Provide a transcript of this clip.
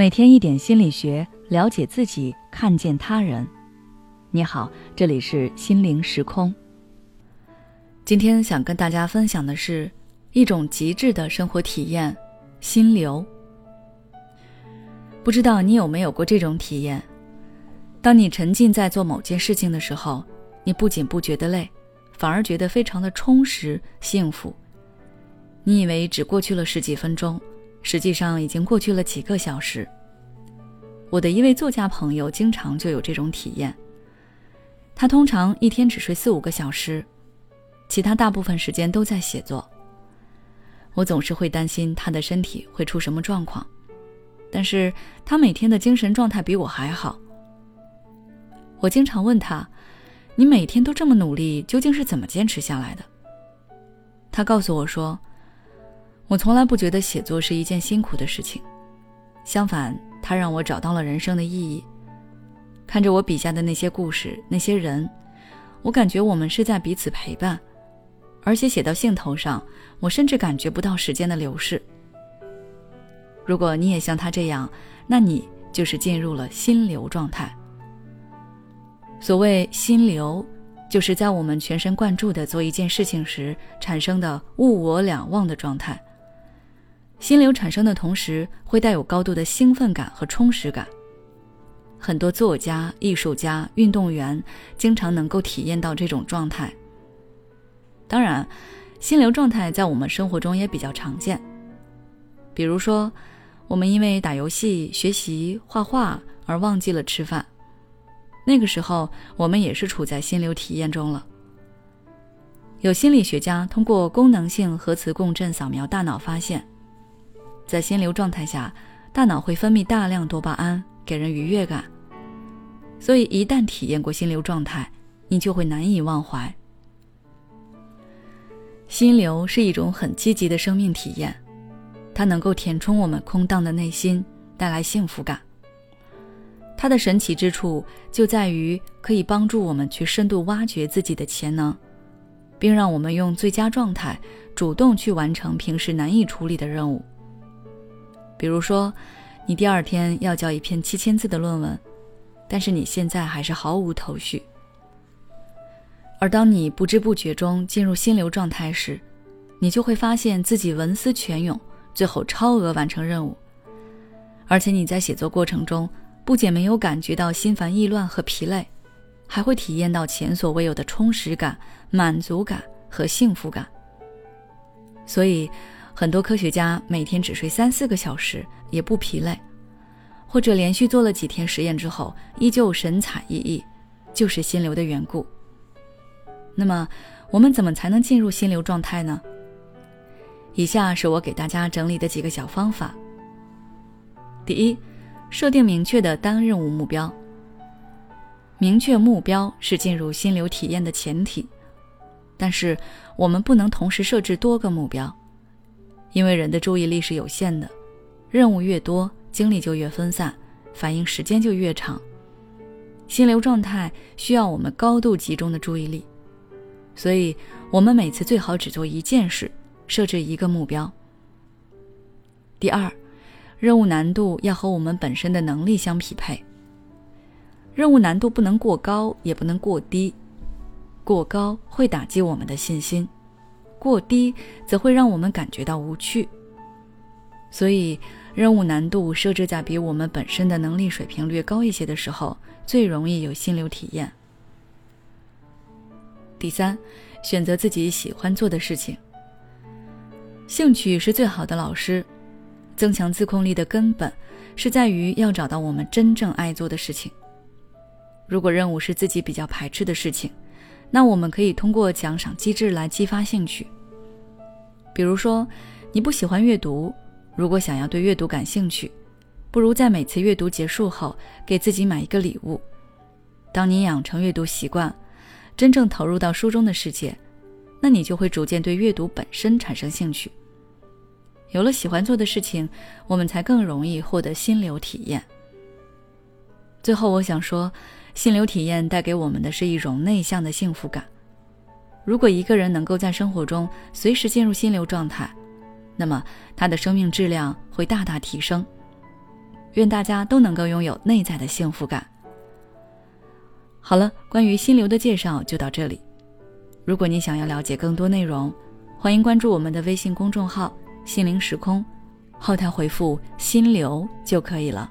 每天一点心理学，了解自己，看见他人。你好，这里是心灵时空。今天想跟大家分享的是一种极致的生活体验——心流。不知道你有没有过这种体验？当你沉浸在做某件事情的时候，你不仅不觉得累，反而觉得非常的充实、幸福。你以为只过去了十几分钟。实际上已经过去了几个小时。我的一位作家朋友经常就有这种体验。他通常一天只睡四五个小时，其他大部分时间都在写作。我总是会担心他的身体会出什么状况，但是他每天的精神状态比我还好。我经常问他：“你每天都这么努力，究竟是怎么坚持下来的？”他告诉我说。我从来不觉得写作是一件辛苦的事情，相反，它让我找到了人生的意义。看着我笔下的那些故事、那些人，我感觉我们是在彼此陪伴，而且写到兴头上，我甚至感觉不到时间的流逝。如果你也像他这样，那你就是进入了心流状态。所谓心流，就是在我们全神贯注地做一件事情时产生的物我两忘的状态。心流产生的同时，会带有高度的兴奋感和充实感。很多作家、艺术家、运动员经常能够体验到这种状态。当然，心流状态在我们生活中也比较常见。比如说，我们因为打游戏、学习、画画而忘记了吃饭，那个时候我们也是处在心流体验中了。有心理学家通过功能性核磁共振扫描大脑发现。在心流状态下，大脑会分泌大量多巴胺，给人愉悦感。所以，一旦体验过心流状态，你就会难以忘怀。心流是一种很积极的生命体验，它能够填充我们空荡的内心，带来幸福感。它的神奇之处就在于可以帮助我们去深度挖掘自己的潜能，并让我们用最佳状态主动去完成平时难以处理的任务。比如说，你第二天要交一篇七千字的论文，但是你现在还是毫无头绪。而当你不知不觉中进入心流状态时，你就会发现自己文思泉涌，最后超额完成任务。而且你在写作过程中，不仅没有感觉到心烦意乱和疲累，还会体验到前所未有的充实感、满足感和幸福感。所以。很多科学家每天只睡三四个小时也不疲累，或者连续做了几天实验之后依旧神采奕奕，就是心流的缘故。那么，我们怎么才能进入心流状态呢？以下是我给大家整理的几个小方法。第一，设定明确的单任务目标。明确目标是进入心流体验的前提，但是我们不能同时设置多个目标。因为人的注意力是有限的，任务越多，精力就越分散，反应时间就越长。心流状态需要我们高度集中的注意力，所以我们每次最好只做一件事，设置一个目标。第二，任务难度要和我们本身的能力相匹配。任务难度不能过高，也不能过低，过高会打击我们的信心。过低则会让我们感觉到无趣，所以任务难度设置在比我们本身的能力水平略高一些的时候，最容易有心流体验。第三，选择自己喜欢做的事情。兴趣是最好的老师，增强自控力的根本是在于要找到我们真正爱做的事情。如果任务是自己比较排斥的事情，那我们可以通过奖赏机制来激发兴趣。比如说，你不喜欢阅读，如果想要对阅读感兴趣，不如在每次阅读结束后给自己买一个礼物。当你养成阅读习惯，真正投入到书中的世界，那你就会逐渐对阅读本身产生兴趣。有了喜欢做的事情，我们才更容易获得心流体验。最后，我想说。心流体验带给我们的是一种内向的幸福感。如果一个人能够在生活中随时进入心流状态，那么他的生命质量会大大提升。愿大家都能够拥有内在的幸福感。好了，关于心流的介绍就到这里。如果你想要了解更多内容，欢迎关注我们的微信公众号“心灵时空”，后台回复“心流”就可以了。